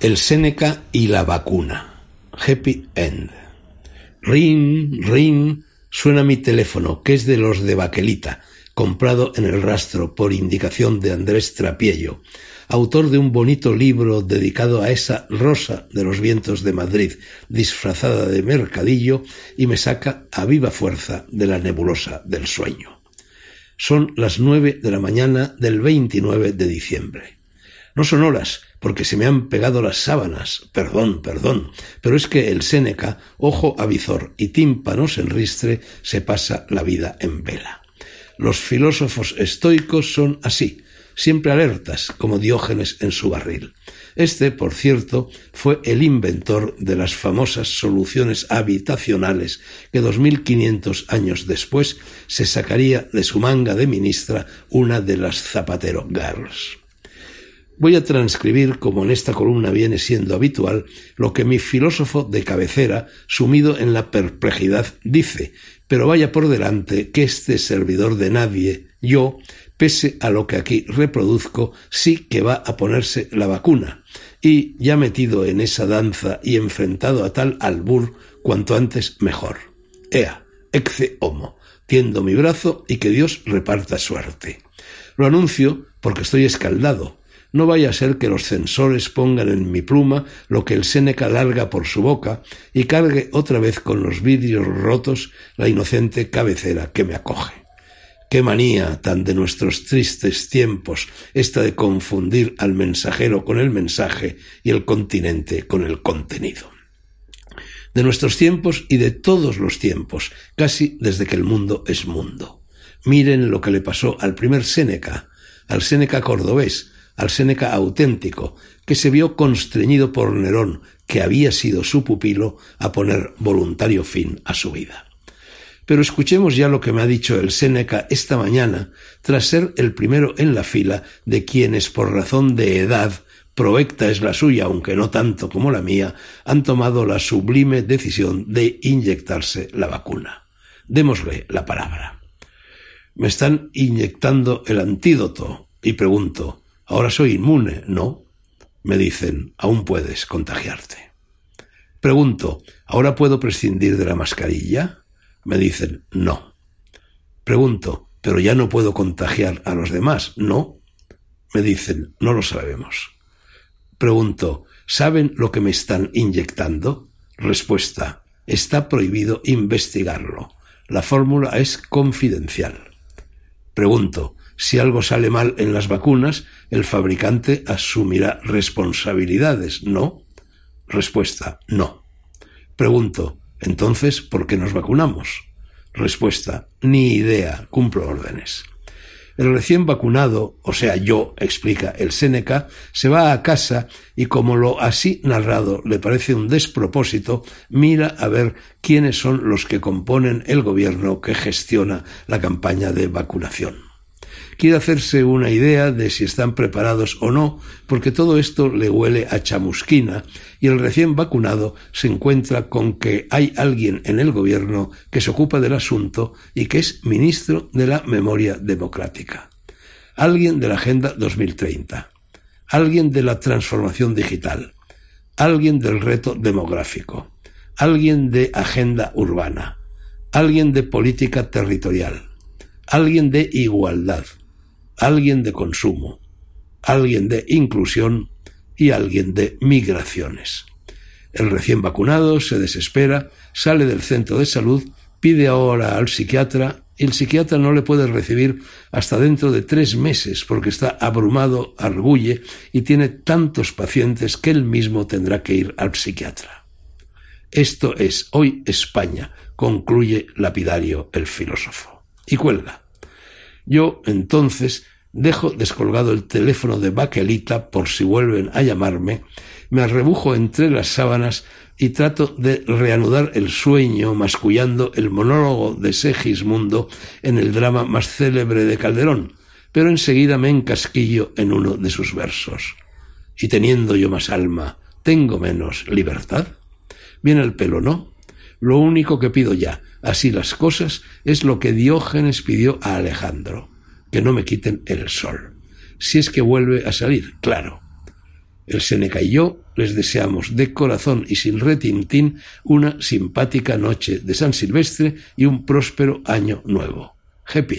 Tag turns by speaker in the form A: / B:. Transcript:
A: El Séneca y la vacuna. Happy End. Ring, ring, suena mi teléfono, que es de los de Baquelita, comprado en el rastro por indicación de Andrés Trapiello, autor de un bonito libro dedicado a esa rosa de los vientos de Madrid, disfrazada de mercadillo, y me saca a viva fuerza de la nebulosa del sueño. Son las nueve de la mañana del 29 de diciembre. No son horas, porque se me han pegado las sábanas, perdón, perdón, pero es que el Séneca, ojo avizor y tímpanos en ristre, se pasa la vida en vela. Los filósofos estoicos son así, siempre alertas, como Diógenes en su barril. Este, por cierto, fue el inventor de las famosas soluciones habitacionales que dos mil quinientos años después se sacaría de su manga de ministra una de las Zapatero Girls. Voy a transcribir, como en esta columna viene siendo habitual, lo que mi filósofo de cabecera, sumido en la perplejidad, dice, pero vaya por delante que este servidor de nadie, yo, pese a lo que aquí reproduzco, sí que va a ponerse la vacuna, y ya metido en esa danza y enfrentado a tal albur, cuanto antes mejor. Ea, ecce homo, tiendo mi brazo y que Dios reparta suerte. Lo anuncio porque estoy escaldado, no vaya a ser que los censores pongan en mi pluma lo que el Séneca larga por su boca y cargue otra vez con los vidrios rotos la inocente cabecera que me acoge. Qué manía tan de nuestros tristes tiempos esta de confundir al mensajero con el mensaje y el continente con el contenido. De nuestros tiempos y de todos los tiempos, casi desde que el mundo es mundo. Miren lo que le pasó al primer Séneca, al Séneca cordobés, al Séneca auténtico, que se vio constreñido por Nerón, que había sido su pupilo, a poner voluntario fin a su vida. Pero escuchemos ya lo que me ha dicho el Séneca esta mañana, tras ser el primero en la fila de quienes, por razón de edad, proecta es la suya, aunque no tanto como la mía, han tomado la sublime decisión de inyectarse la vacuna. Démosle la palabra. Me están inyectando el antídoto, y pregunto, ahora soy inmune, ¿no? Me dicen, aún puedes contagiarte. Pregunto, ¿ahora puedo prescindir de la mascarilla? Me dicen, no. Pregunto, ¿pero ya no puedo contagiar a los demás? No. Me dicen, no lo sabemos. Pregunto, ¿saben lo que me están inyectando? Respuesta, está prohibido investigarlo. La fórmula es confidencial. Pregunto, si algo sale mal en las vacunas, el fabricante asumirá responsabilidades, ¿no? Respuesta, no. Pregunto, entonces, ¿por qué nos vacunamos? Respuesta, ni idea, cumplo órdenes. El recién vacunado, o sea, yo, explica el Séneca, se va a casa y como lo así narrado le parece un despropósito, mira a ver quiénes son los que componen el gobierno que gestiona la campaña de vacunación quiere hacerse una idea de si están preparados o no, porque todo esto le huele a chamusquina y el recién vacunado se encuentra con que hay alguien en el gobierno que se ocupa del asunto y que es ministro de la memoria democrática. Alguien de la Agenda 2030. Alguien de la transformación digital. Alguien del reto demográfico. Alguien de agenda urbana. Alguien de política territorial. Alguien de igualdad alguien de consumo, alguien de inclusión y alguien de migraciones. El recién vacunado se desespera, sale del centro de salud, pide ahora al psiquiatra y el psiquiatra no le puede recibir hasta dentro de tres meses porque está abrumado, arguye y tiene tantos pacientes que él mismo tendrá que ir al psiquiatra. Esto es hoy España, concluye lapidario el filósofo. Y cuelga. Yo entonces dejo descolgado el teléfono de Baquelita por si vuelven a llamarme, me arrebujo entre las sábanas y trato de reanudar el sueño mascullando el monólogo de Segismundo en el drama más célebre de Calderón, pero enseguida me encasquillo en uno de sus versos. Y teniendo yo más alma, ¿tengo menos libertad? Viene el pelo, ¿no? Lo único que pido ya, así las cosas, es lo que Diógenes pidió a Alejandro, que no me quiten el sol. Si es que vuelve a salir, claro. El Seneca y yo les deseamos de corazón y sin retintín una simpática noche de San Silvestre y un próspero año nuevo. Happy